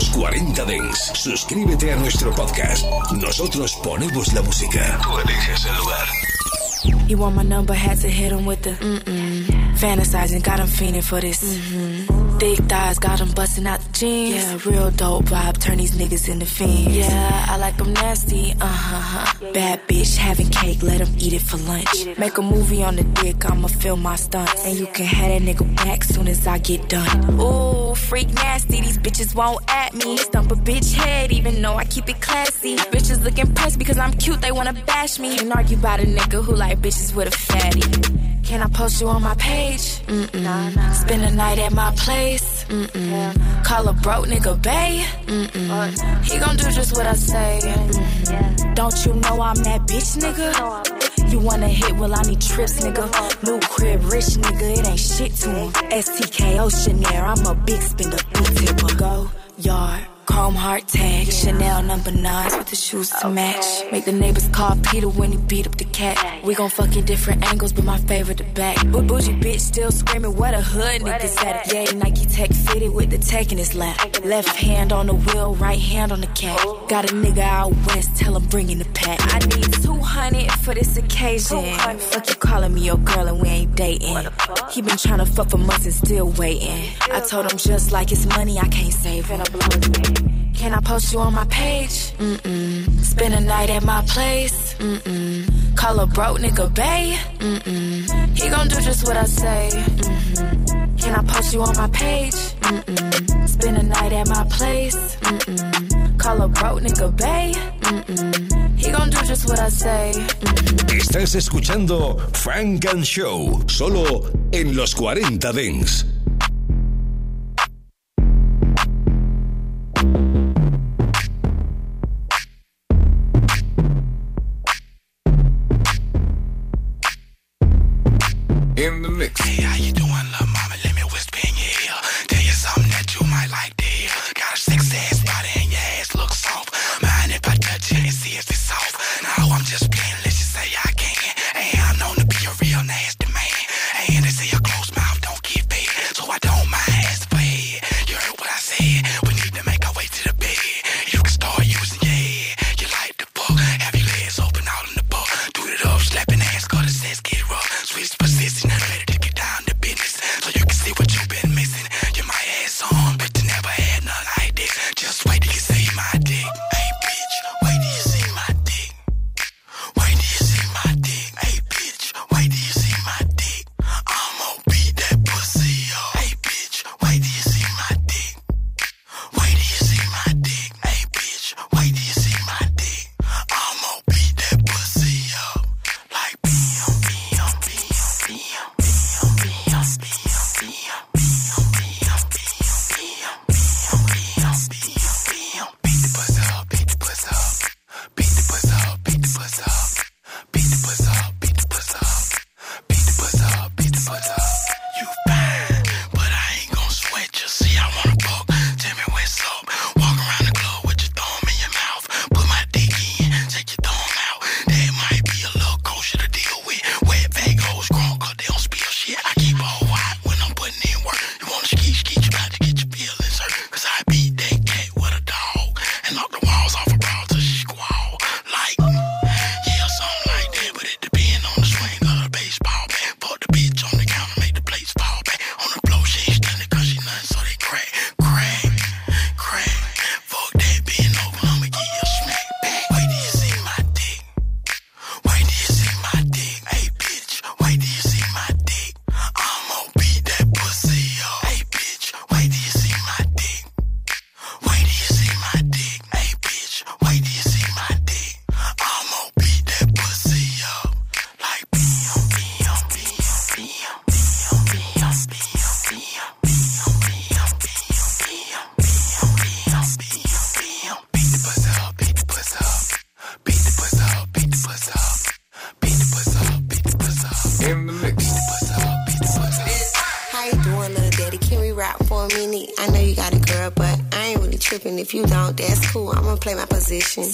Los 40 Dents. Suscríbete a nuestro podcast. Nosotros ponemos la música. Tú eliges el lugar. You want my number, had to hit him with the mm-mm. Fantasizing, got him fiending for this. Mm-hmm. Thick thighs, got him busting out the jeans. Yeah, real dope vibe, turn these niggas into fiends. Yeah, I like them nasty, uh-huh. Bad bitch, having cake, let him eat it for lunch. Make a movie on the dick, I'ma film my stunts. And you can have that nigga back soon as I get done. Ooh, freak nasty, these bitches won't at me. Stump a bitch head, even though I keep it classy. Bitches look impressed because I'm cute, they wanna bash me. Can't argue about a nigga who like bitches with a fatty. Can I post you on my page? Mm-mm. Spend a night at my place? Mm-mm. Call a broke nigga bae? Mm-mm. He gon' do just what I say. Mm-hmm. Don't you know I'm that bitch nigga? You wanna hit? Well, I need trips, nigga. New crib, rich nigga, it ain't shit to him. STK Oceanair, I'm a big spender, big tipper. Go yard. Chrome heart tag, Chanel number nines with the shoes to match. Make the neighbors call Peter when he beat up the cat. We gon' fuck in different angles, but my favorite the back. Boo bougie bitch still screaming, what a hood niggas at it. Yeah, Nike Tech fitted with the tech in his lap. Left hand on the wheel, right hand on the cat. Got a nigga out west, tell him bring in the pack. I need 200 for this occasion. Fuck you calling me your girl and we ain't dating. He been tryna fuck for months and still waiting. I told him just like it's money, I can't save it. Can I post you on my page? Mm-mm. Spend a night at my place? Mm-mm. Call a broke nigga bae? Mm-mm. He gon' do just what I say. Mm-hmm. Can I post you on my page? Mm-mm. Spend a night at my place? Mm-mm. Call a broke nigga bae? Mm-mm. He gon' do just what I say. Mm-hmm. Estás escuchando Funk and Show, solo en los 40 Dents.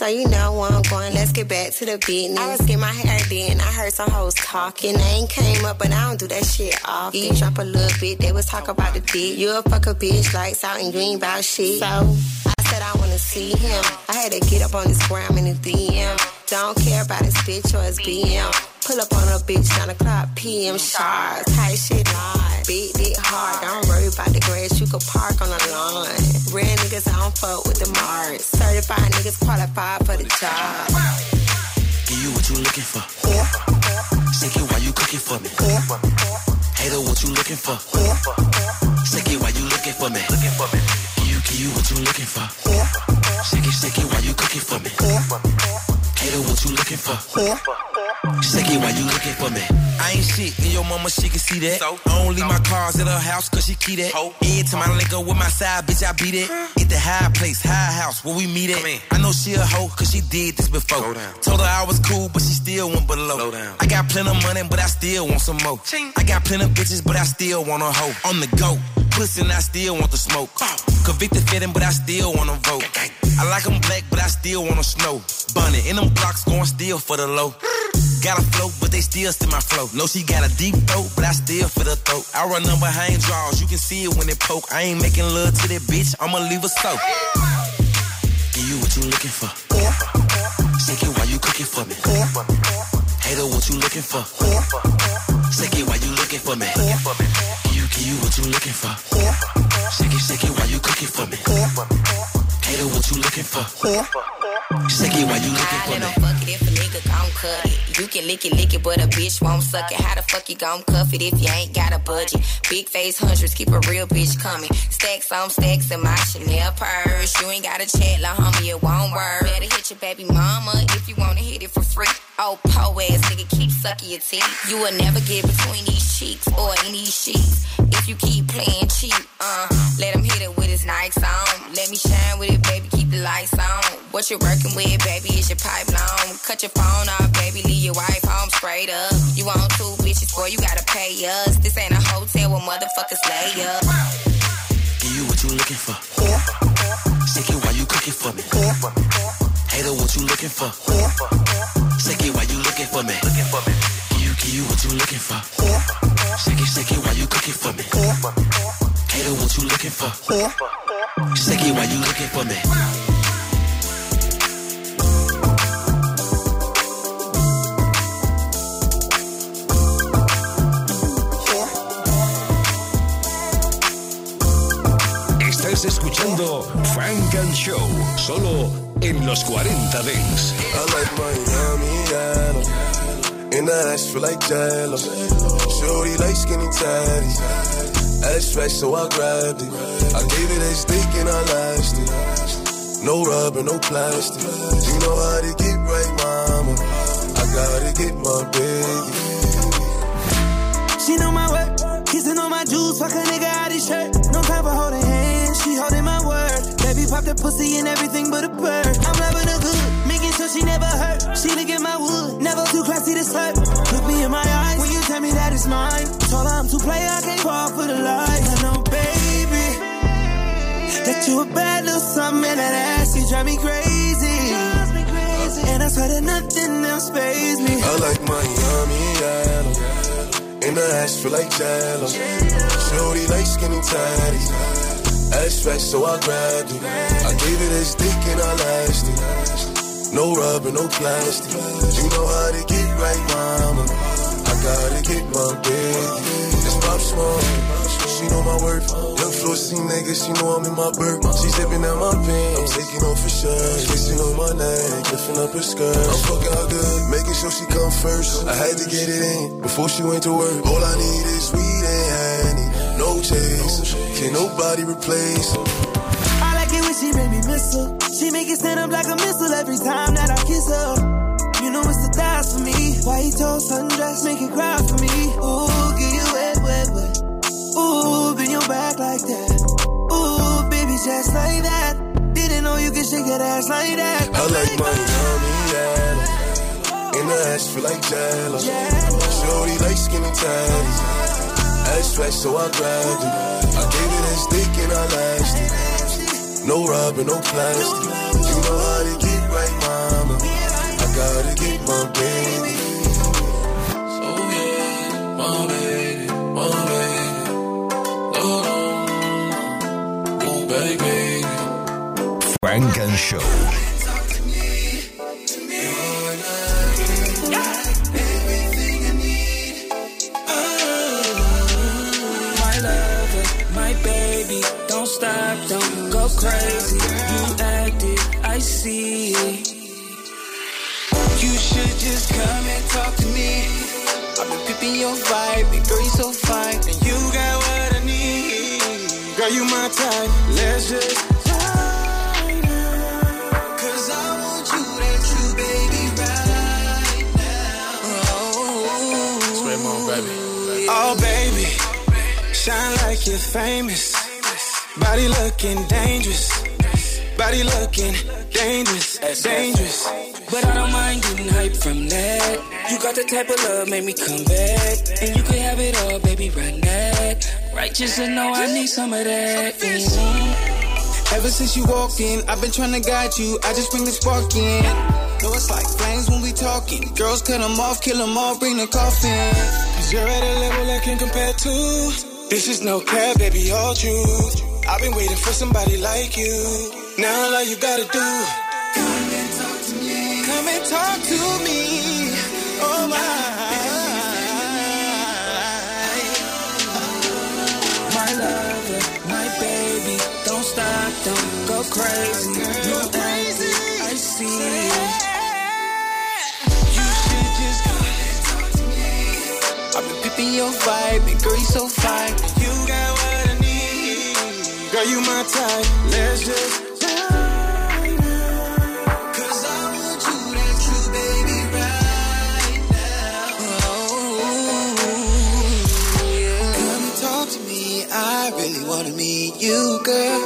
So you know where I'm going. Let's get back to the business. I was getting my hair done. I heard some hoes talking. Ain't came up, but I don't do that shit often. You drop a little bit. They was talking about the dick. You a fuck a bitch, lights out, and green about shit. So I said I wanna see him. I had to get up on this gram in the DM. Don't care about his bitch or his BM. Pull up on a bitch 9 o'clock PM sharp. Tight shit hard. Beat it hard. Don't worry about the grass. You can park on the lawn. Real niggas, I don't fuck with the Mars. Certified niggas qualified for the job. Give you what you looking for. Sick it while you cooking for me. Hater, what you looking for? Sick it while you looking for me. Give you, give you what you looking for. Sick it, sick it while you cooking for me. Hater, what you looking for? Sick it while you looking for me. I ain't shit, and your mama, she can see that. So, I don't leave my cars at her house, cause she keep that. Every time I link up with my side, bitch, I beat it. At the high place, high house, where we meet at. I know she a hoe, cause she did this before. Told her I was cool, but she still went below. I got plenty of money, but I still want some more. I got plenty of bitches, but I still want a hoe. On the go, pussy, and I still want the smoke. Convicted fitting, but I still want to vote. I like them black, but I still want to snow. Bunny in them blocks, going still for the low. Got a flow, but they still see my flow. No, she got a deep throat, but I still for the throat. I run them behind draws, you can see it when it poke. I ain't making love to that bitch, I'ma leave her so. Give you what you looking for. Sick it while you cooking for me. Hater, what you looking for? Sick it while you looking for me. You, what you looking for. Sick it, sick it while you cooking for me. Hater, what you looking for? Sick it while you looking for me. Cut it. You can lick it, lick it, but a bitch won't suck it. How the fuck you gon' cuff it if you ain't got a budget? Big face hundreds, keep a real bitch coming. Stacks on stacks in my Chanel purse. You ain't got a chat, la homie, it won't work. Better hit your baby mama if you wanna hit it for free. Oh, po ass nigga, keep sucking your teeth. You will never get between these cheeks or in these sheets. If you keep playing cheap, uh, let him hit it with his Nikes on. Let me shine with it, baby, keep the lights on. What you working with, baby, is your pipe long. Cut your phone off, baby, leave your wife home straight up. You want two bitches, boy, you gotta pay us. This ain't a hotel where motherfuckers lay up. Give you what you looking for. Sick it while you cooking for me. Hater, what you looking for? Sick it while you looking for me. Give you, give you what you looking for. Sick it, sick it while you cooking for me. Hater, what you looking for? Sick it while you looking for me. Show, solo en los 40 Dents. I like Miami yellow. In the ass feel like jello. Shorty like skinny tatties. Ass fat, so I grabbed it. I gave it a stick and I lashed it. No rubber, no plastic. You know how to get right, mama. I gotta get my baby. She know my work, kissing on my juice, fuck a nigga out his shirt. No time for holding hands, she holding my pop the pussy and everything but a bird. I'm loving her good, making sure she never hurt. She look at my wood, never too classy to slut. Look me in my eyes when you tell me that it's mine. Told her I'm too play, I can't fall for the lies. I know, baby, that you a bad little something and that ass, you drive me crazy. And I swear that nothing else phase me. I like Miami yellow. In the ass feel like jello. Shorty like skinny tatties. Fat, so I grabbed it. I gave it a stick and I lashed it. No rubber, no plastic. You know how to get right, mama. I gotta get my baby. It's pop smoke. She know my worth. Young floor C nigga, she know I'm in my bird. She zipping out my pants. I'm taking off her shirt. Kissing on my neck, lifting up her skirt. I'm fucking her good, making sure she come first. I had to get it in before she went to work. All I need is weed. No chase. Can nobody replace her. I like it when she make me miss her. She make it stand up like a missile every time that I kiss her. You know it's the thighs for me. White toast, sundress, make it cry for me. Ooh, get you wet, wet, wet. Ooh, bend your back like that. Ooh, baby, just like that. Didn't know you could shake that ass like that. I like Miami yellow. In the ass feel like jello. Shorty like skinny tatties. Ass fat, so I grabbed it. I gave it a stick and I lashed it. No rubber, no plastic. You know how to get right, mama. I gotta get my baby. Funk and Show. Crazy. You acted, I see it. You should just come and talk to me. I've been pipping your vibe, and girl, you so fine, and you got what I need. Girl, you my type, let's just ride now. Cause I want you, that true baby, right now. Oh, baby. Oh, baby, shine like you're famous. Body looking dangerous. Body looking dangerous, dangerous. But I don't mind getting hype from that. You got the type of love, make me come back. And you can have it all, baby, run that. Righteous and know I need some of that. Mhm. Ever since you walked in, I've been trying to guide you. I just bring the spark in. Know it's like flames when we talking. Girls cut them off, kill them all, bring the coffin. Cause you're at a level I can compare to. This is no cap, baby, all truth. I've been waiting for somebody like you. Now all you gotta do. Come and talk to me. Come and talk to me. Oh my. My lover, my baby, don't stop, don't go crazy. You crazy, I see it. You should just come and talk to me. I've been pipping your vibe, and girl, you so Girl, you my type. Let's just ride now. Cause I want you, that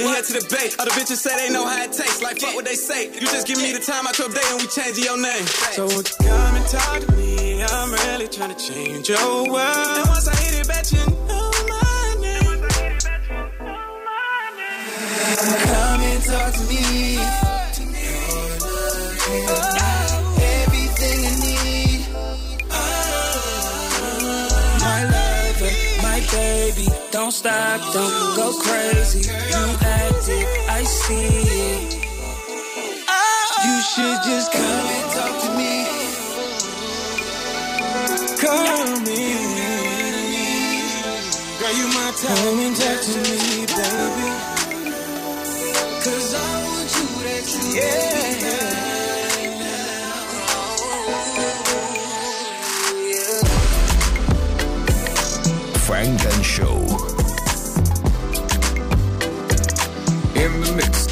Then head to the bay. Other bitches say they know how it tastes. Like fuck what they say. You just give me the time out your day and we change your name. So won't you come and talk to me? I'm really trying to change your world. And once I hit it, bet you know my name. Come and talk to me. Don't stop, don't go crazy. You acted, I see it. Oh. You should just come and talk to me. Come in. Girl, you my time. Come and talk to me, baby. Cause I want you that you Show. In the mix.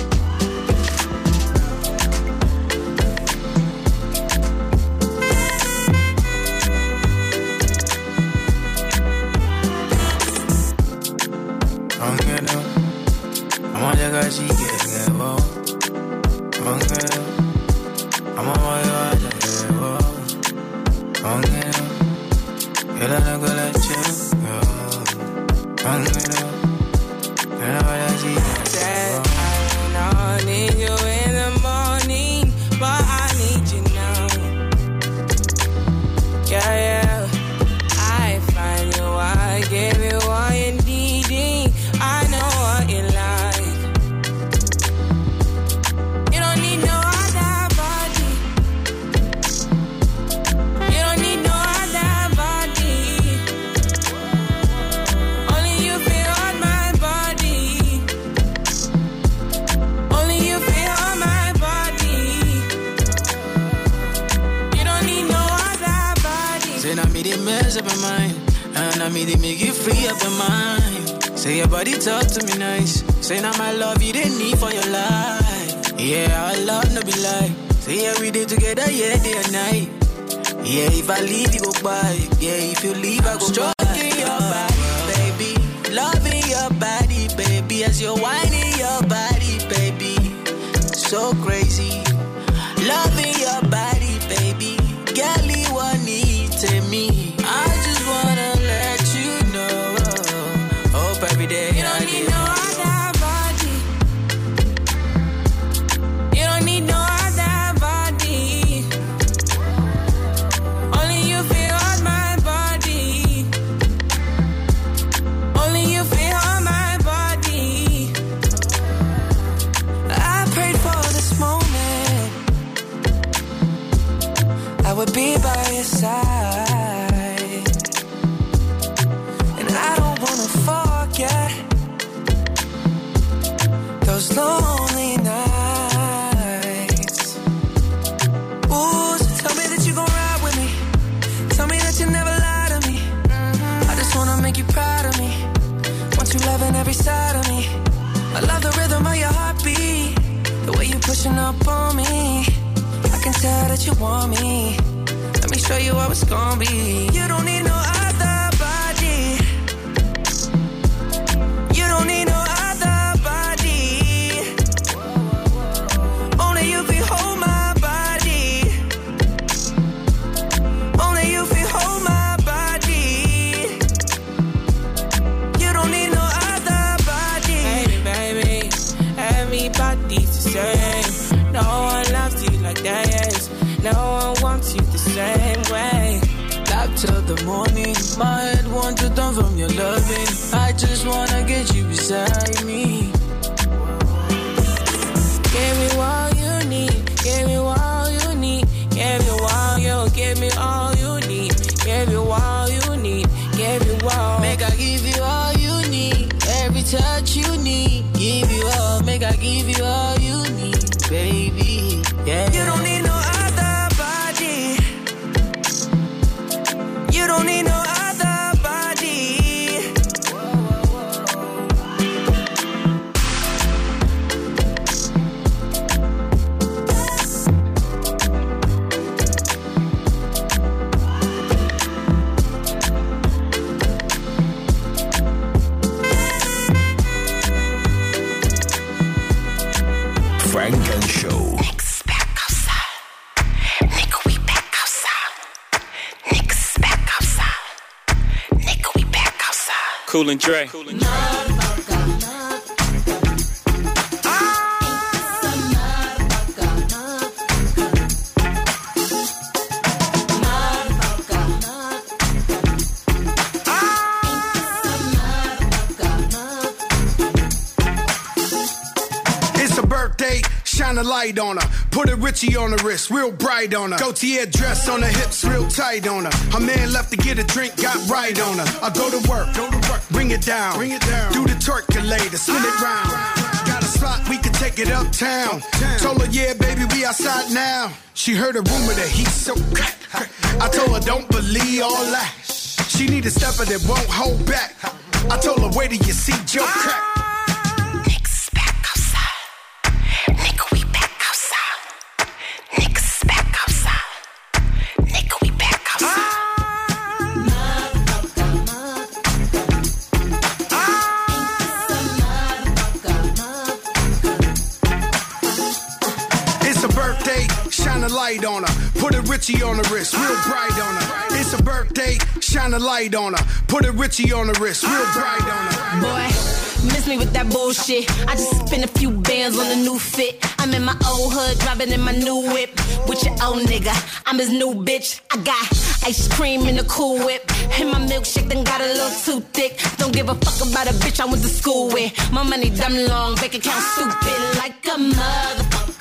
your wife. That you want me. Let me show you how it's gonna be. You till the morning. My head wants to turn from your loving. I just wanna get you beside me. Give me all you need. Give me all you need. Give you all you. Give me all you need. Give you all you need. Give you all. Make I give you all you need. Every touch you need. Give you all. Make I give you all Cool and Dre. It's shine a light on her. Put a Richie on the wrist, real bright on her. Gaultier dress on her hips, real tight on her. Her man left to get a drink, got right on her. I go to work, go to work, bring it down, bring it down. Do the percolator, spin it round. Got a spot, we can take it uptown. Told her, yeah, baby, we outside now. She heard a rumor that he's so crack. I told her, don't believe all that. She need a stepper that won't hold back. I told her, wait till you see Joe crack. Light on her. Put a Richie on the wrist, real bright on her. It's a birthday, shine a light on her. Put a Richie on the wrist, real bright on her. Boy, miss me with that bullshit. I just spent a few bands on a new fit. I'm in my old hood, driving in my new whip. With your old nigga, I'm his new bitch. I got ice cream in the cool whip. And my milkshake done got a little too thick. Don't give a fuck about a bitch I went to school with. My money dumb long, bank account stupid like a motherfucker.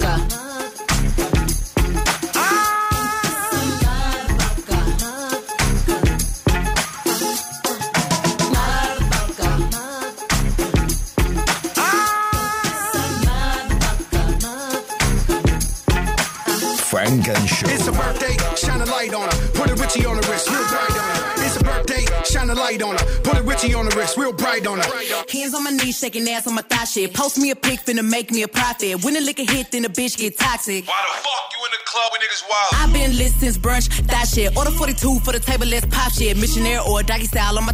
Funk and Show. It's a birthday, shine a light on her. Put a Richie on the wrist, real bright on her. It's a birthday, shine a light on her. Put a Richie on the wrist, real bright on her. Hands on my knees, shaking ass on my thigh shit. Post me a pic, finna make me a profit. When the liquor hit, then the bitch get toxic. Why the fuck you in the club with niggas wild? I've been lit since brunch, that shit. Order 42 for the table, let's pop shit. Missionaire or doggy style on my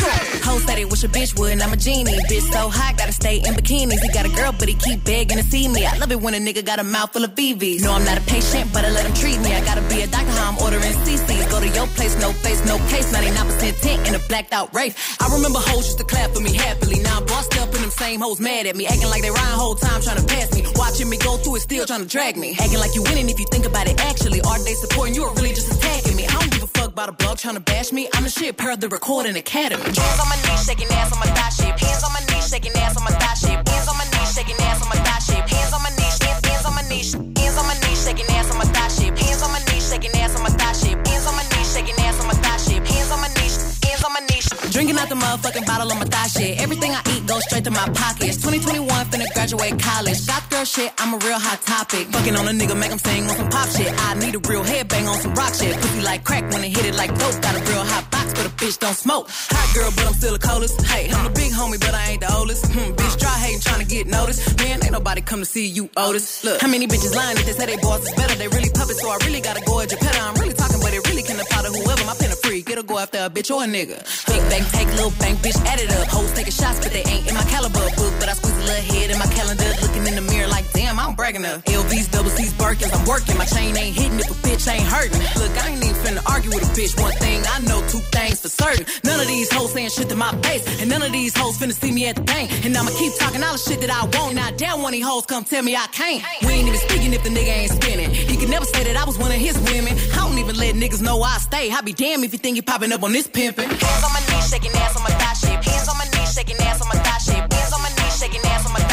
Ho said it wish a bitch would, and I'm a genie. Bitch so hot, gotta stay in bikinis. He got a girl, but he keep begging to see me. I love it when a nigga got a mouth full of BVs. No, I'm not a patient, but I let him treat me. I gotta be a doctor, how I'm ordering CCs. Go to your place, no face, no case. 99% tint in a blacked out race. I remember hoes used to clap for me happily. Now I'm bossed up and them same hoes mad at me. Acting like they rhyme whole time trying to pass me. Watching me go through it, still trying to drag me. Acting like you winning if you think about it actually. Are they supporting you or really just attacking me? I don't a blog trying to bash me. I'm the shit per the recording academy. Hands on my knees, shaking ass on my thigh. Hands on my knees, shaking ass on my thigh. Hands on my knees, shaking ass on my thigh. Hands on my knees, hands, on my knees, hands on my knees, shaking ass on my thigh. Hands on my knees, shaking ass on my thigh. Hands on my knees, shaking ass on my thigh. Hands on my knees, hands on my knees. Drinking out the motherfucking bottle on my thigh shit. Everything I eat goes straight to my pockets. 2021, finna graduate college. Got girl shit, I'm a real hot topic. Fucking on a nigga, make him sing on some pop shit. I need a real headbang on some rock shit. Pussy like crack when it hit it like dope. Got a real hot box, but a bitch don't smoke. Hot girl, but I'm still a coldest. Hey, I'm the big homie, but I ain't the oldest. Hmm, bitch, try hating, trying to get noticed. Man, ain't nobody come to see you, Otis. Look, how many bitches lying if they say they boss is better? They really puppets, so I really gotta go at your pet. I'm really talking, but it really can apply to whoever. My pen a freak, it'll go after a bitch or a nigga. Big bang, take little bang, bitch, add it up. Hoes taking shots, but they ain't in my caliber book. But I squeeze a little head in my calendar, looking in the mirror like, damn, I'm bragging up. LVs, double C's, Birkins, I'm working. My chain ain't hitting if a bitch ain't hurting. Look, I ain't even finna argue with a bitch. One thing I know, two things for certain. None of these hoes saying shit to my face, and none of these hoes finna see me at the bank. And I'ma keep talking all the shit that I want. Now, damn, one of these hoes come tell me I can't. We ain't even speaking if the nigga ain't spinning. He could never say that I was one of his women. I don't even let niggas know I stay. I be damn if you think you popping up on this pimpin'. Hands on my knees, shaking ass on my thigh shape. Hands on my knees, shaking ass on my thigh shape. Hands on my knees, shaking ass on my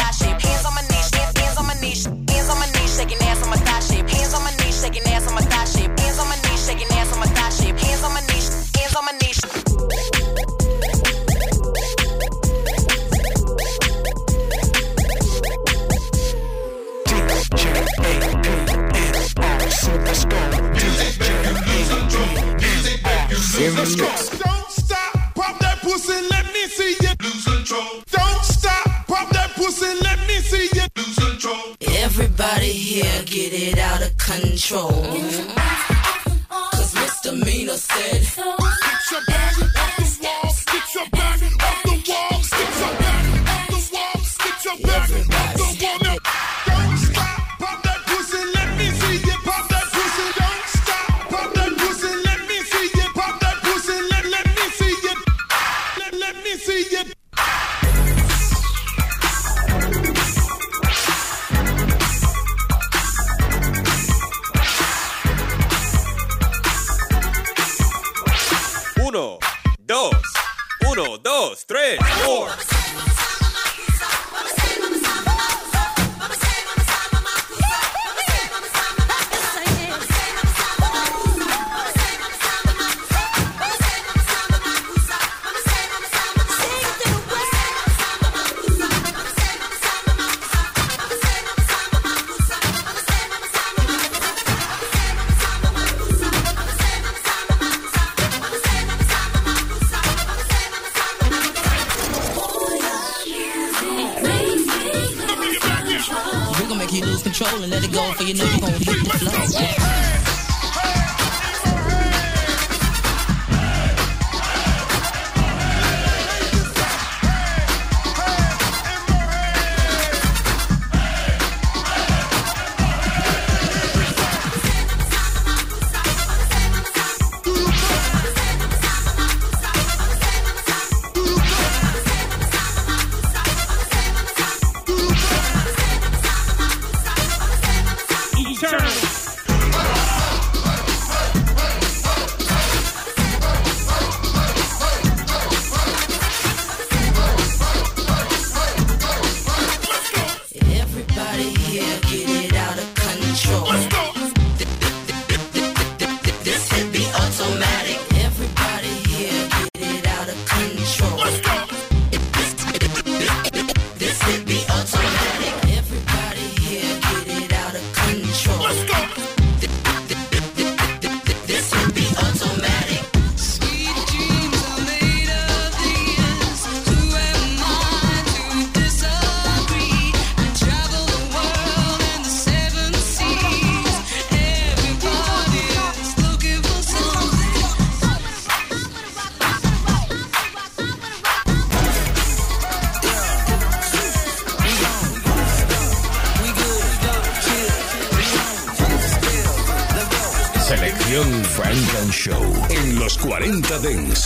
40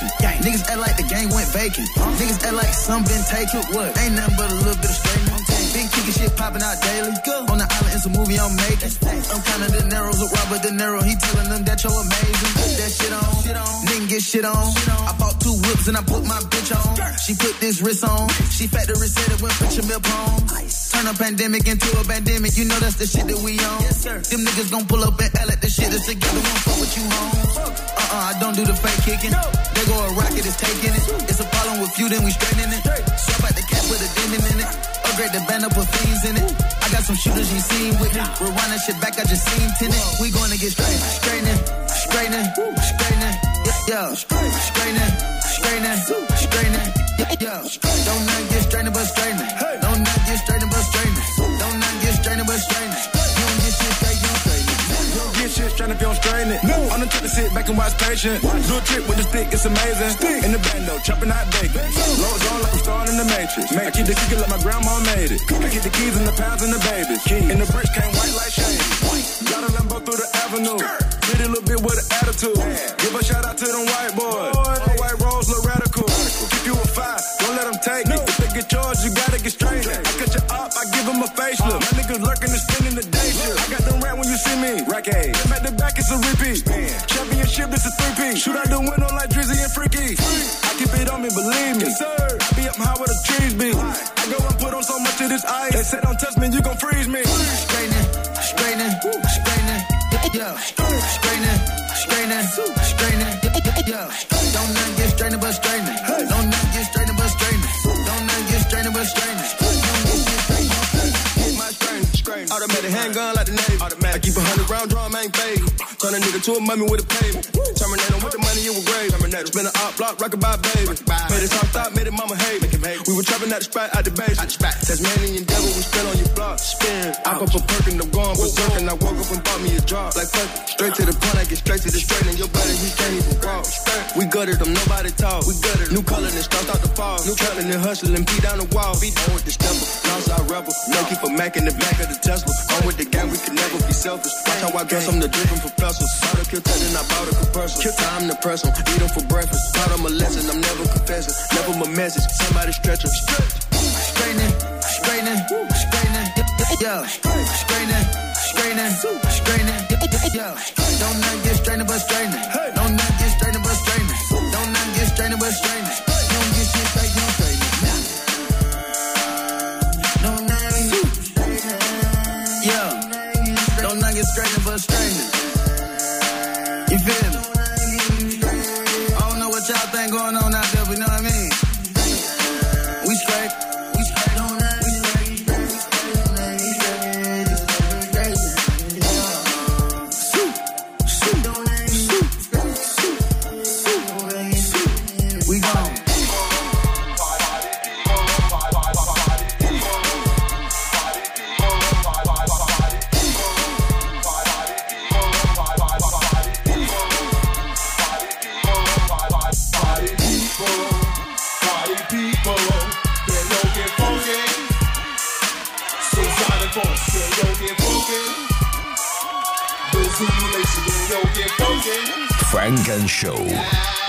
be patient. Niggas act like the game went vacant. Niggas act like some been taken. What? Ain't nothing but a little bit of straightening. Been kicking shit popping out daily. On the island, it's a movie I'm making. I'm kinda De Niro's with Robert De Niro. He telling them that you're amazing. Put that shit on. Nigga get shit on. I bought two whips and I put my bitch on. She put this wrist on. She factory said it went put your milk on. Turn a pandemic into a pandemic. You know that's the shit that we on. Them niggas gon' pull up and act like the shit is together. Won't fuck with you home. Uh-uh, I don't do the fake kicking. They go a rocket, it's taking it. It's a problem with you, then we straightening it. Swap out the cat with a demon in it. Upgrade the band up with fiends in it. I got some shooters you seen with me. Rewind that shit back, I just seen tenant. We gonna get straight, straightening, straightening, straightening. Yeah, straightening, straightening, straightening. Yeah, don't not get strained but straightening. Don't not get strained strained but. You don't get shit straight, you don't straighten it. You don't get shit straight if you don't straighten it. No. I'm the type to sit back and watch patient. Do a trick with the stick, it's amazing. Stick. In the bando, chopping out bacon. Rolls on like I'm starring in the Matrix. I keep the kicker like my grandma made it. I keep the keys and the pounds and the babies. And the bricks came white like shade. Got a Lambo through the avenue. Pretty little bit with an attitude. Give a shout out to them white boys. All white rolls look radical. Keep you a five, don't let them take it. If they get charged, you gotta get straight. Give them a facelift. My niggas lurking and spending the day shift. I got them rat when you see me. Rack A. Back to back, it's a repeat. Championship, it's a three-piece. Shoot out the window like Drizzy and Freaky. I keep it on me, believe me. sir I be up high where the trees be. I go and put on so much of this ice. They say don't touch me, you gon' freeze me. Automatic handgun like the Navy. I keep a hundred round drum, ain't fade. Turn a nigga to a mummy with a pavement. Terminator with the money, it was grave. Terminator. Spin a op block, rock by baby. Made it top thought, made it mama hate. We were trapping at the spot, out the base. Tasmanian devil, we spin on your block. Spin. I pop a perk and I'm going berserk. And I woke up and bought me a drop. Like fuck. Straight to the point, I get straight to the straight. And your buddy, he can't even walk. We gutted them, nobody talk. We gutted New color and start out the fall. New cutting and hustling, beat down the wall. Beat down with the stepper. Northside rebel. No keep a Mac in the back of the Tesla. I'm with the gang, we can never be selfish. Watch how I guess I'm the driven professor. Bought a kill tech, then I bought a compressor. Kill time to press 'em. Eat 'em for breakfast. Taught 'em a lesson, I'm never confessing. Never my message. Somebody stretch 'em. Straightening, straightening, straightening. Yeah, straightening, straightening, straightening. Yeah, don't not get strained but straightening. Don't not get strained but straightening. Don't not get strained but straightening. Funk and Show.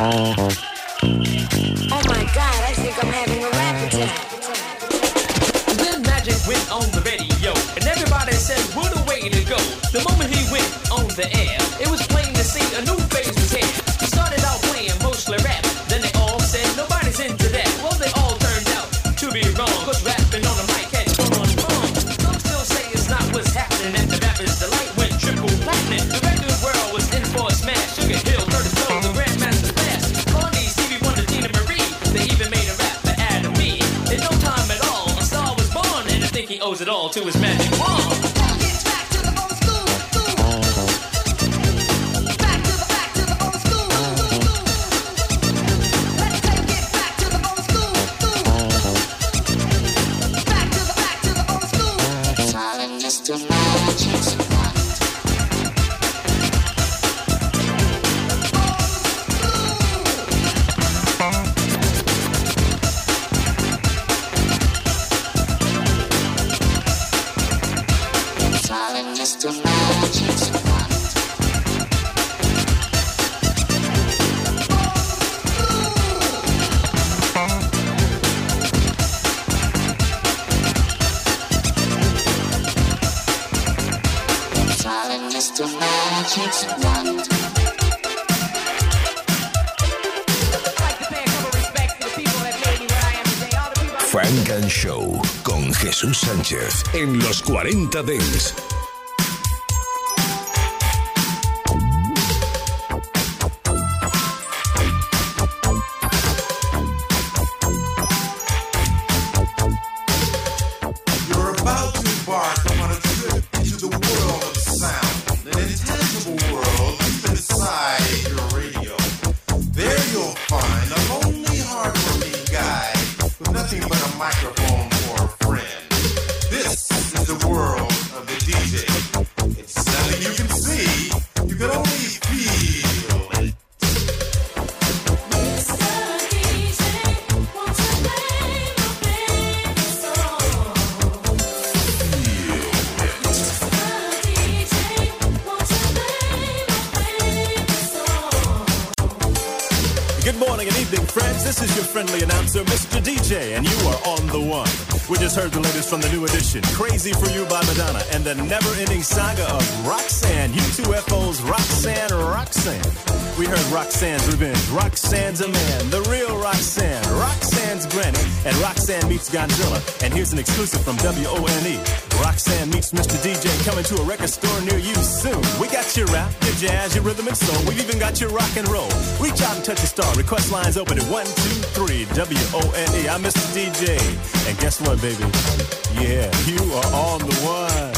Uh-huh. 40 Dents. Crazy for You by Madonna, and the never ending saga of Roxanne, UTFO's Roxanne Roxanne. We heard Roxanne's Revenge, Roxanne's a Man, the real Roxanne, Roxanne's Granny, and Roxanne meets Godzilla. And here's an exclusive from WONE. Roxanne meets Mr. DJ coming to a record store near you soon. We got your rap, your jazz, your rhythm and soul. We've even got your rock and roll. Reach out and touch a star. Request lines open at 123 WONE. I'm Mr. DJ. And guess what, baby? Yeah, you are on the one.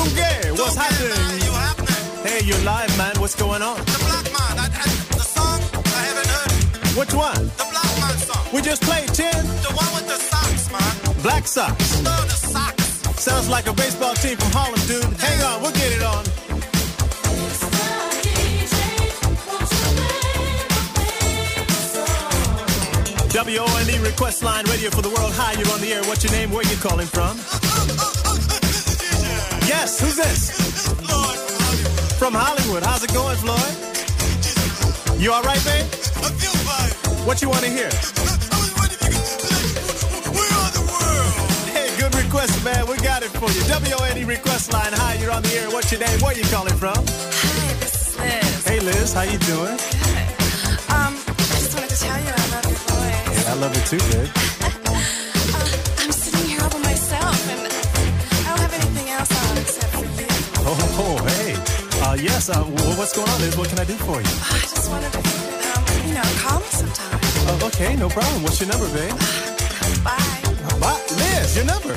What's happening? You happening? Hey, you're live, man. What's going on? The Black Man, I, I, the song, I haven't heard. Which one? The Black Man song. We just played 10. The one with the socks, man. Black Sox. No, the socks. Sounds like a baseball team from Harlem, dude. Hang on, we'll get it on. WONE request line, radio for the world. Hi, you're on the air. What's your name? Where you calling from? Oh, oh, oh. Yes, who's this? From Hollywood. How's it going, Floyd? You all right, babe? I feel fine. What you want to hear? We are the world. Hey, good request, man. We got it for you. WONE request line. Hi, you're on the air. What's your name? Where you calling from? Hi, this is Liz. Hey, Liz. How you doing? Good. Um, I just wanted to tell you I love your voice. I love it too, babe. Oh, hey. Uh, Uh, yes. Uh, what's going on, Liz? What can I do for you? I just wanted to, um, you know, call me sometime. Oh, okay, no problem. What's your number, babe? Bye. Bye. Liz, your number.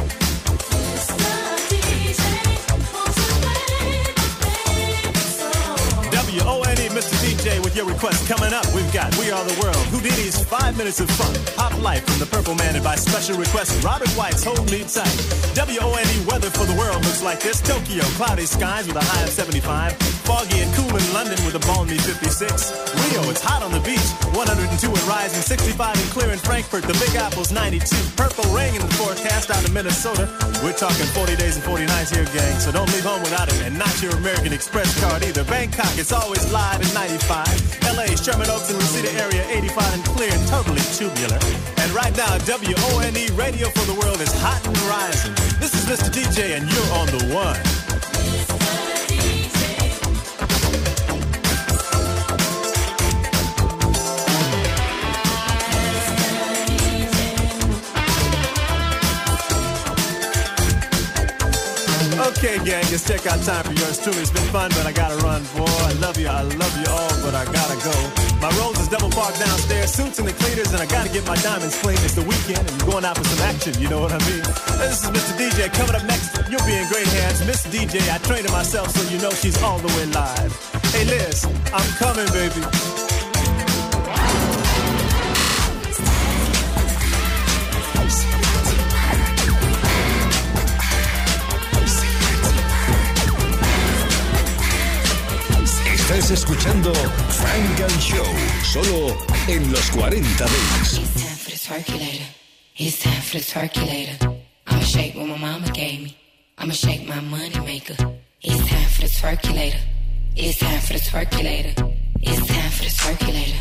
With your request coming up. We've got We Are the World, Whodini's Five Minutes of Fun, Pop Life from the Purple Man, and by special request, Robert White's Hold Me Tight. W-O-N-E weather for the world looks like this. Tokyo, cloudy skies with a high of 75. Foggy and cool in London with a balmy 56. Rio, it's hot on the beach, 102 and rising, 65 and clear in Frankfurt. The Big Apple's 92. Purple rain in the forecast out of Minnesota. We're talking 40 days and 40 nights here, gang, so don't leave home without it. And not your American Express card either. Bangkok, it's always live at 95. LA, Sherman Oaks and Reseda area, 85 and clear totally tubular. And right now, WONE Radio for the World is hot and rising. This is Mr. DJ, and you're on the one. Okay, gang, just check out time for yours truly. It's been fun, but I gotta run, boy. I love you, I love you all, but I gotta go. My rolls is double parked downstairs, suits and the cleaners, and I gotta get my diamonds clean. It's the weekend, and I'm going out for some action, you know what I mean? This is Mr. DJ. Coming up next, you'll be in great hands. Miss DJ, I trained her myself, so you know she's all the way live. Hey, Liz, I'm coming, baby. Estás escuchando Frank and Show, solo en los 40 Dents. It's time for the circulator. It's time for the circulator. I'ma shake what my mama gave me. I'ma shake my money maker. It's time for the circulator. It's time for the circulator. It's time for the circulator.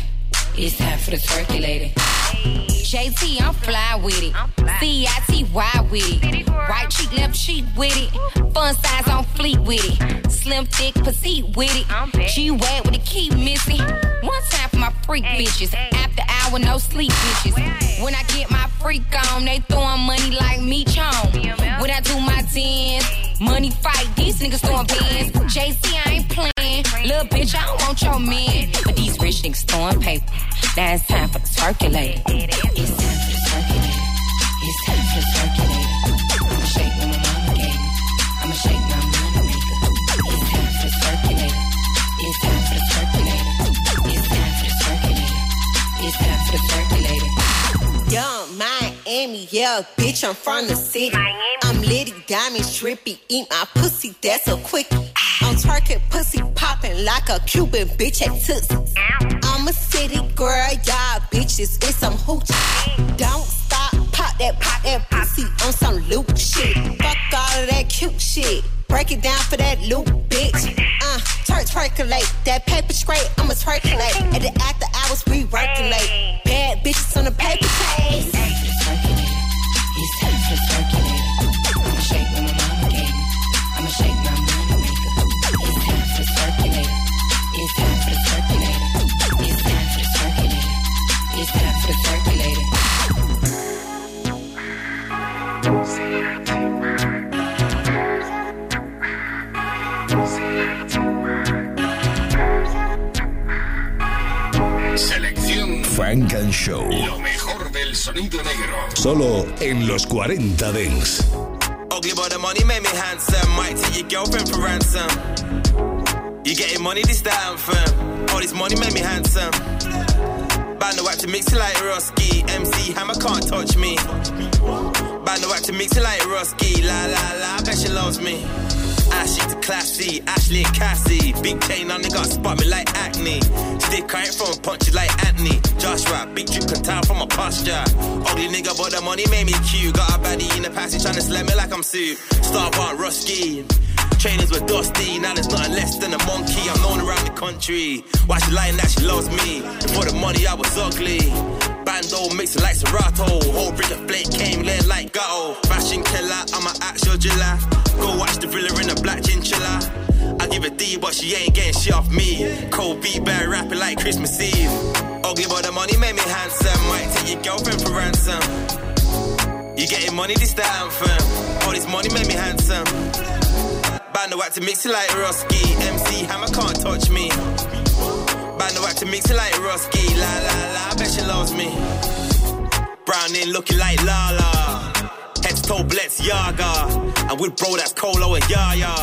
It's time for the circulator. JT, I'm fly with it. C-I-T-Y with it. Right cheek, left cheek with it. Fun size on fleet with it. Slim, thick, petite with it. G-Wag with the key missing. One time for my freak bitches. After hour, no sleep bitches. When I get my freak on, they throwing money like me chong. When I do my dance, money fight, these niggas throwing bands. JC, I ain't playing. Little bitch, I don't want your man. But these rich niggas throwing paper. Now it's time for the circulator. It's time for the circulator. Yeah, bitch, I'm from the city. I'm litty, diamonds, trippy, eat my pussy, that's a quickie. I'm twerking, pussy popping like a Cuban bitch at Tootsie. I'm a city girl, y'all bitches, it's some hoochie. Don't stop, pop that, pop that pussy on some loop shit. Fuck all of that cute shit. Break it down for that loop, bitch. Uh, twerk, twerkulate. That paper straight, I'ma twerkulate. At the after hours, we working. Bad bitches on the paper chase. Selección Funk and Show. Lo mejor del sonido negro. Solo en los 40 Dance. Ugly but the money made me handsome. Might take your girlfriend for ransom. You getting money, this the anthem. All this money made me handsome. Band the wax to mix it like Rusky. MC Hammer can't touch me. Band the wax to mix it like Rusky. La la la, I bet she loves me. Ashley to classy, Ashley and Cassie. Big chain on, got spot me like acne. Stick I ain't from punches like Anthony. Joshua, big drip can tell from a posture. Ugly nigga, but the money made me cute. Got a baddie in the passage trying to slam me like I'm suit. Star bar Rusky. Trainers were dusty, now there's nothing less than a monkey. I'm known around the country. Why she lying that she loves me? Before the money, I was ugly. Bando mixing like Serato. Whole brick of flake came laying like ghetto. Fashion killer, I'm an actual driller. Go watch the thriller in a black chinchilla. I give a D, but she ain't getting shit off me. Cold beat bear rapping like Christmas Eve. Oh, Ugly, but the money made me handsome. Might take your girlfriend for ransom. You getting money, this the anthem. All this money made me handsome. Band the to mix it like Roski. MC Hammer can't touch me. Band the wax to mix it like Roski. La la la, I bet she loves me. Brown Browning looking like Lala. Head to toe blitz Yaga. And with bro that's Colo and Yaya.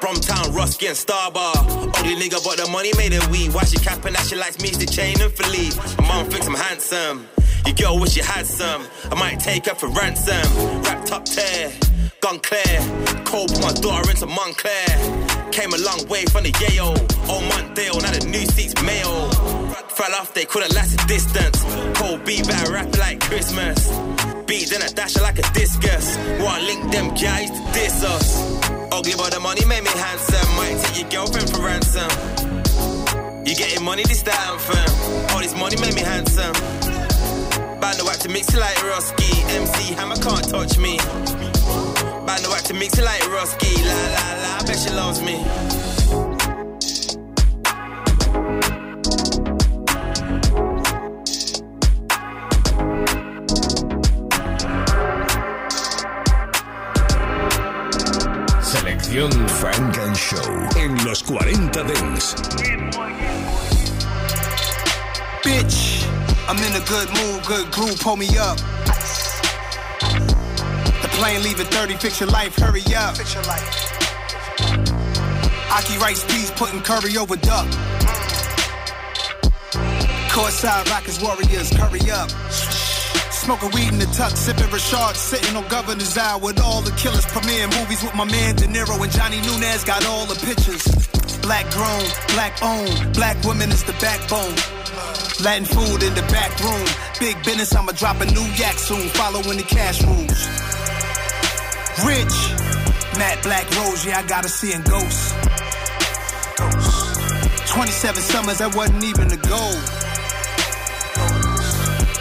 Bromtown, Rusky and Starbar. Only nigga but the money made it weed. Why she capping that she likes me, the chain and Philippe. My mom thinks I'm handsome. Your girl wish she had some. I might take her for ransom. Wrapped up tear, gun clear. Cold my daughter into Montclair. Came a long way from the Yale. Old Montdale, now the new seats Mayo. Fell off, they couldn't last a distance. Cold beat better rap like Christmas. Beat then I dash her like a discus. Wanna link them guys to diss us. Ugly but the money made me handsome. Might take your girlfriend for ransom. You getting money this the anthem. All this money made me handsome. Band the wax to mix it like Roski. MC Hammer can't touch me. Band the wax to mix it like Roski. La la la, I bet she loves me. Selección Funk and Show en los 40 Dance. Bitch, I'm in a good mood, good groove, pull me up. Plane leaving 30, fix your life, hurry up. Fix your life. Aki rice peas, putting curry over duck. Courtside Rockets Warriors, hurry up. Smoking weed in the tuck, sipping Rashard, sitting on Governor's Eye with all the killers. Premiere movies with my man De Niro and Johnny Nunez got all the pictures. Black grown, black owned, black women is the backbone. Latin food in the back room. Big business, I'ma drop a new yak soon, following the cash rules. Rich, Matt Black Rose, yeah, I gotta see in ghosts. 27 summers, that wasn't even the goal.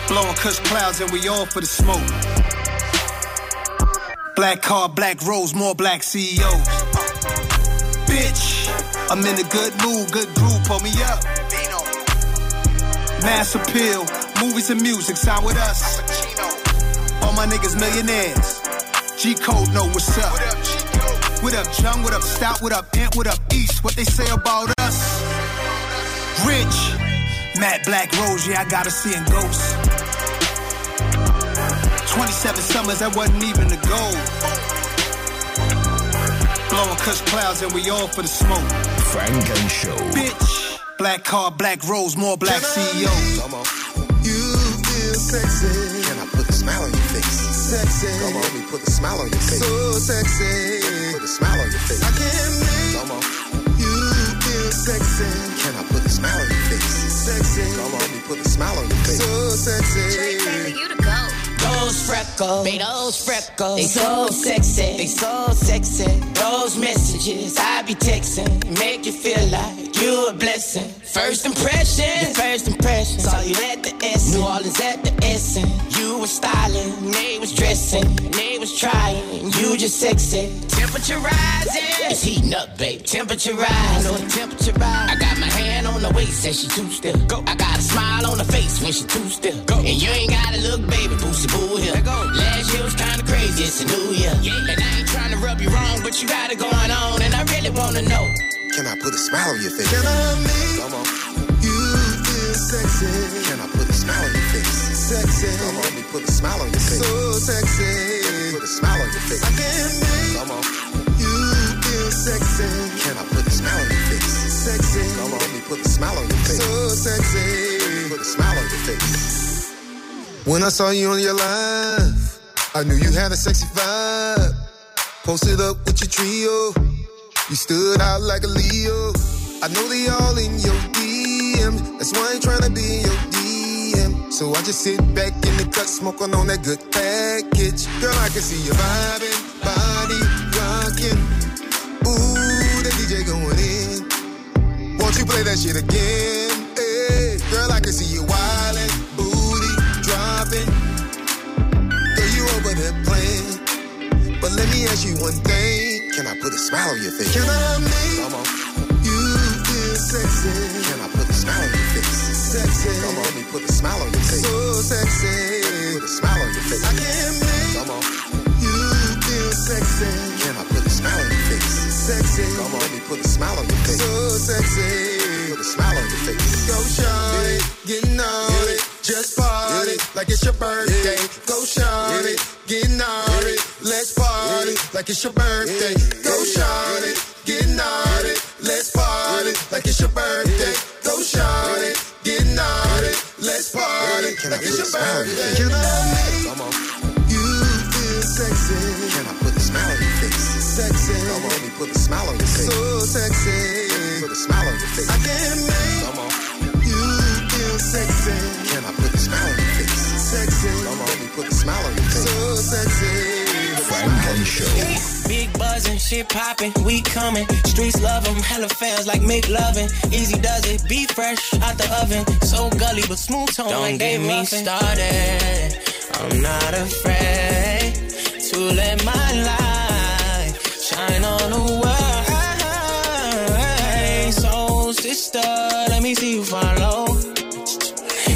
Blowing cush clouds and we all for the smoke. Black car, black rose, more black CEOs. Bitch, I'm in a good mood, good groove, pull me up. Mass appeal, movies and music, sign with us. All my niggas millionaires. G Code know what's up. What up, Jung? What up, Stout? What up, Ant? What up, East? What they say about us? Rich, Matt Black Rose, yeah, I gotta see in ghosts. 27 summers, that wasn't even the goal. Blowing cuss clouds and we all for the smoke. Funk and Show. Bitch, black car, black rose, more black CEOs. Come on. You feel sexy. Can I put a smile on your face? Sexy. Come on, let me put a smile on your face. So sexy. Put a smile on your face. I can't make. Come on. You feel sexy. Can I put a smile on your face? Sexy. Come on, let me put a smile on your face. So sexy. you to go. Those freckles, they those freckles, they so sexy, they so sexy. Those messages I be texting make you feel like you a blessing. First impression, your first impression. Saw you at the S, New Orleans at the Essen. You was styling, they was dressing, they was trying. You just sexy. Temperature rising, it's heating up, babe. Temperature rising, no temperature rising. I got my hand on the waist, and she too still. Go. I got a smile on her face when she too still. Go. And you ain't gotta look, baby, boosty boo here. Last year was kinda crazy, it's a new year. Yeah. And I ain't trying to rub you wrong, but you got it going on, and I really wanna know. Can I put a smile on your face? Can I make Come on. you feel sexy? Can I put a smile on your face? Sexy. Come on, me put a smile on your face. So sexy. Put a smile on your face. I can't make Come on. you feel sexy. Can I put a smile on your face? Sexy. Come on, me put a smile on your face. So sexy. Put a smile on your face. When I saw you on your live, I knew you had a sexy vibe. Posted up with your trio. You stood out like a Leo. I know they all in your DM. That's why I ain't tryna be in your DM. So I just sit back in the cut, smoking on that good package. Girl, I can see you vibing, body rocking. Ooh, the DJ going in. Won't you play that shit again? Hey, girl, I can see you wildin', booty dropping. Girl, you over there playing. But let me ask you one thing. Can I put a smile on your face? Can I make Come on. you feel sexy? Can I put a smile on your face? Sexy. Come on, me put a smile on your face. So sexy. Put a smile on your face. I can't make Come on. you feel sexy. Can I put a smile on your face? Sexy. on your face. So sexy. Put a smile on your face. Go shawty, getting on it. Just party like it's your birthday. Go shawty, getting on it. Let's party like it's your birthday. Go shawty, getting on it. Let's party like it's your birthday. Go on it. Let's party like it's your birthday. Can I make you feel sexy? Can I put a smile on your face? Sexy. Come on, me put a smile on your face. So sexy. Put a smile on your face. I can make Come on. you feel sexy. Can I put a smile on your face? Sexy. Come on, me put a smile on your face. So sexy. Funk and Show. Big buzz and shit poppin', we comin'. Streets love 'em, hella fans like Mick Lovin'. Easy does it, be fresh out the oven. So gully but smooth tone Don't like get me Muffin. started. I'm not afraid to let my light shine on the world. So, sister, let me see you follow.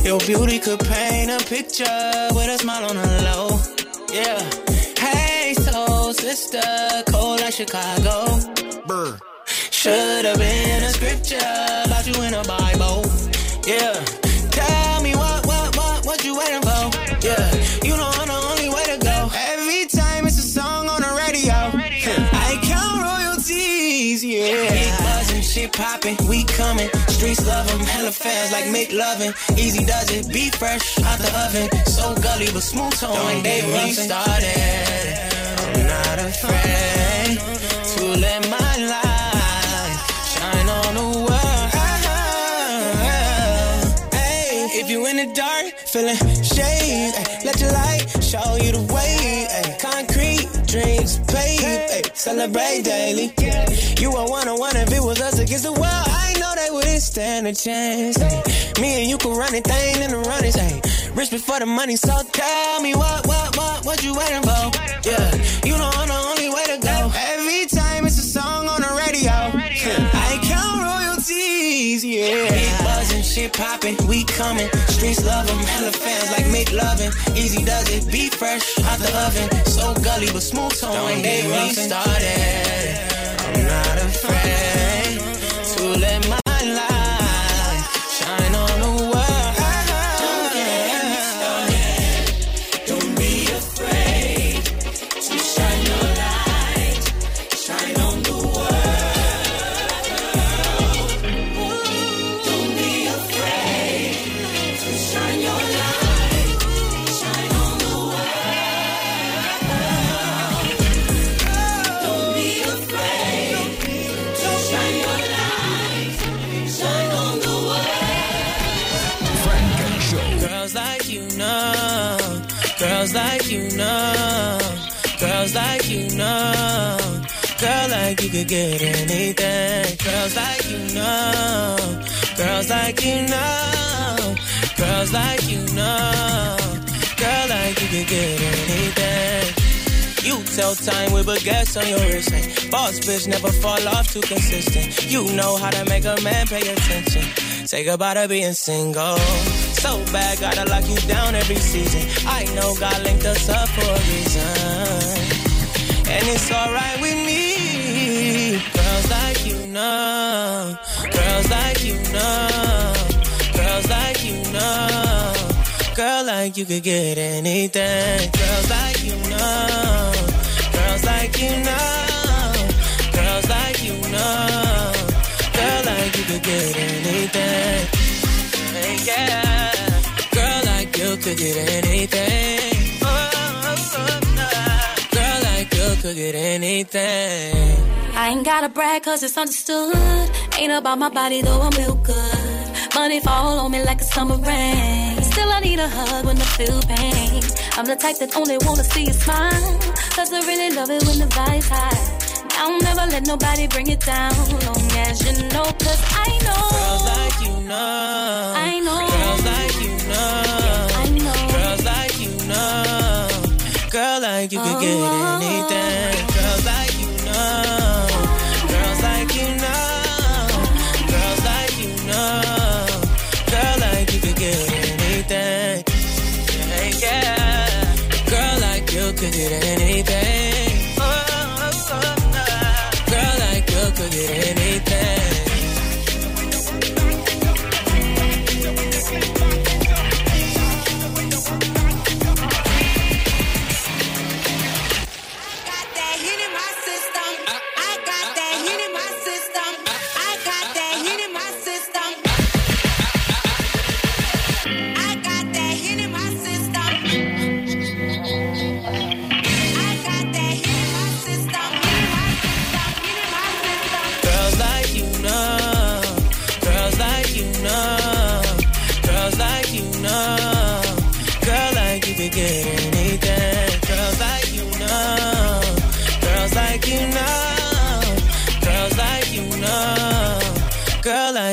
Your beauty could paint a picture with a smile on the low. Yeah. Sister, cold like Chicago. Brr. Should have been a scripture about you in a Bible. Yeah. Shit poppin', we comin'. Streets love 'em, hella fans like Mick Lovin'. Easy does it, be fresh out the oven. So gully but smooth tone like Dave me started. I'm not afraid to let my light shine on the world. Hey, if you in the dark, feeling shade, ay, let your light show you the way. ay. Concrete dreams, ay, celebrate daily. You are one on one if it was us against the world. I know they wouldn't stand a chance. ay. Me and you could run it, thing in the runners. Ay. Rich before the money, so tell me what, what, what, what you waiting for? Yeah, you know I'm the only way to go. Every time it's a song on the radio, I count royalties. Yeah, big buzz and shit poppin', we comin'. Streets love 'em, hella fans like Mick Lovin'. Easy does it, be fresh out the oven. So gully but smooth tone like Dave me started. I'm not afraid get anything. Girls like you know, girls like you know, girls like you know, girl like you could get anything. You tell time with baguettes on your wrist. Hey, boss bitch never fall off too consistent. You know how to make a man pay attention. Say goodbye to being single. So bad, gotta lock you down every season. I know God linked us up for a reason. And it's alright with me. Girls like you know. Girls like you know. Girls like you know. Girl like you could get anything. Girls like you know. Girls like you know. Girls like you know. Girl like you could get anything. Yeah. Girl like you could get anything. Could get anything. I ain't gotta brag cause it's understood. Ain't about my body though I'm real good. Money fall on me like a summer rain. Still I need a hug when I feel pain. I'm the type that only wanna see you smile. Cause I really love it when the vibe's high. I'll never let nobody bring it down. Long as you know, cause I know. Girls like you know. I know. Girls like you know. I know. Girls like you know. Girl like you could get Oh. oh, oh. anything.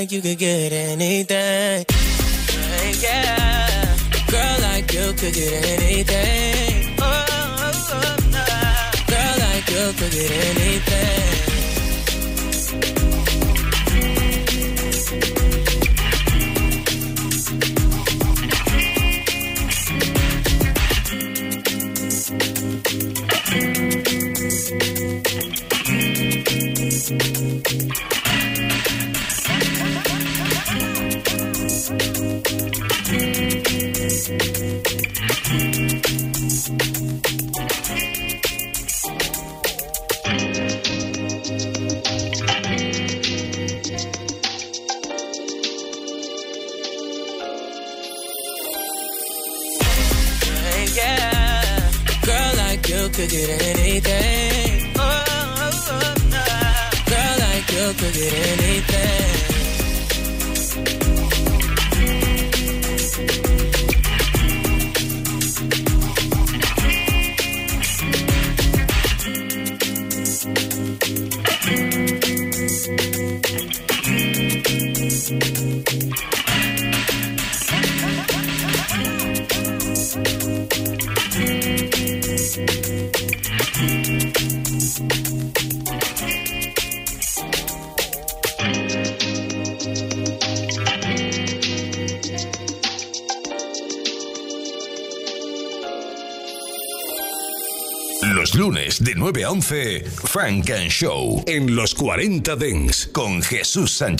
Like you could get anything. Yeah. Girl, like you could get anything. Oh, oh, oh. Girl, like you could get anything. 11, Frank and Show en los 40 Dents con Jesús Sánchez.